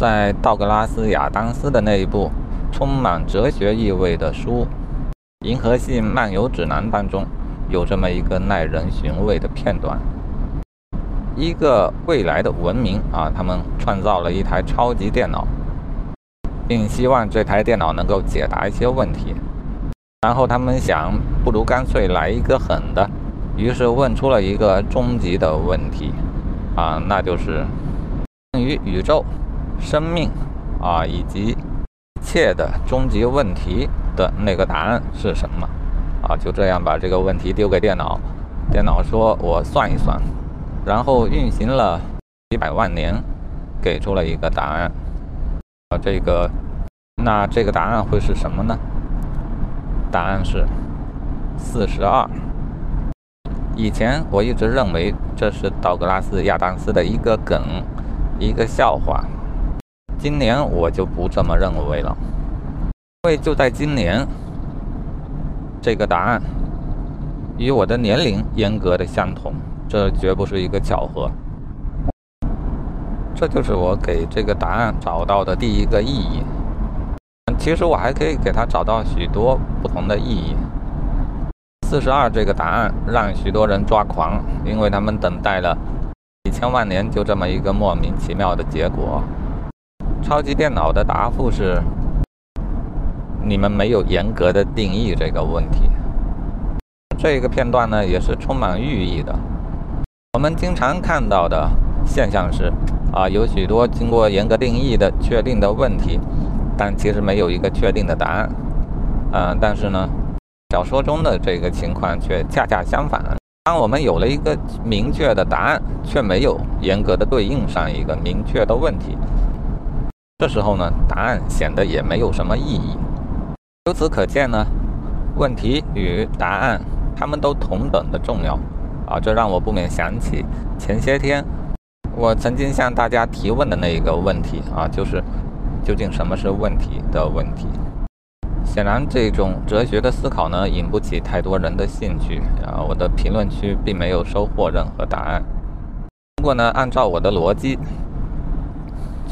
在道格拉斯·亚当斯的那一部充满哲学意味的书《银河系漫游指南》当中，有这么一个耐人寻味的片段：一个未来的文明啊，他们创造了一台超级电脑，并希望这台电脑能够解答一些问题。然后他们想，不如干脆来一个狠的，于是问出了一个终极的问题啊，那就是关于宇宙。生命啊，以及一切的终极问题的那个答案是什么？啊，就这样把这个问题丢给电脑，电脑说：“我算一算。”然后运行了几百万年，给出了一个答案。啊，这个，那这个答案会是什么呢？答案是四十二。以前我一直认为这是道格拉斯·亚当斯的一个梗，一个笑话。今年我就不这么认为了，因为就在今年，这个答案与我的年龄严格的相同，这绝不是一个巧合。这就是我给这个答案找到的第一个意义。其实我还可以给他找到许多不同的意义。四十二这个答案让许多人抓狂，因为他们等待了几千万年，就这么一个莫名其妙的结果。超级电脑的答复是：你们没有严格的定义这个问题。这个片段呢，也是充满寓意的。我们经常看到的现象是，啊，有许多经过严格定义的确定的问题，但其实没有一个确定的答案。嗯，但是呢，小说中的这个情况却恰恰相反。当我们有了一个明确的答案，却没有严格的对应上一个明确的问题。这时候呢，答案显得也没有什么意义。由此可见呢，问题与答案他们都同等的重要啊！这让我不免想起前些天我曾经向大家提问的那一个问题啊，就是究竟什么是问题的问题。显然，这种哲学的思考呢，引不起太多人的兴趣啊。我的评论区并没有收获任何答案。不过呢，按照我的逻辑。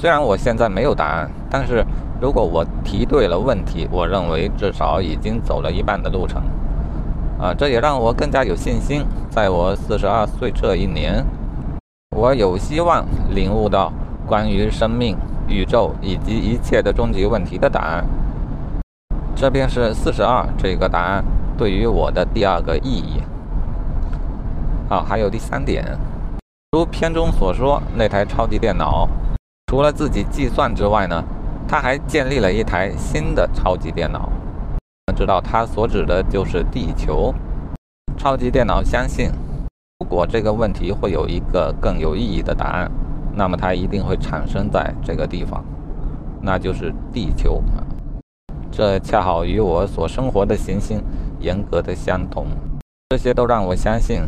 虽然我现在没有答案，但是如果我提对了问题，我认为至少已经走了一半的路程。啊，这也让我更加有信心，在我四十二岁这一年，我有希望领悟到关于生命、宇宙以及一切的终极问题的答案。这便是四十二这个答案对于我的第二个意义。好，还有第三点，如片中所说，那台超级电脑。除了自己计算之外呢，他还建立了一台新的超级电脑。知道他所指的就是地球。超级电脑相信，如果这个问题会有一个更有意义的答案，那么它一定会产生在这个地方，那就是地球。这恰好与我所生活的行星严格的相同。这些都让我相信，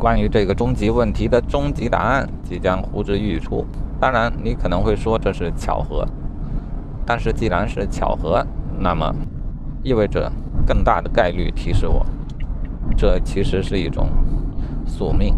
关于这个终极问题的终极答案即将呼之欲出。当然，你可能会说这是巧合，但是既然是巧合，那么意味着更大的概率提示我，这其实是一种宿命。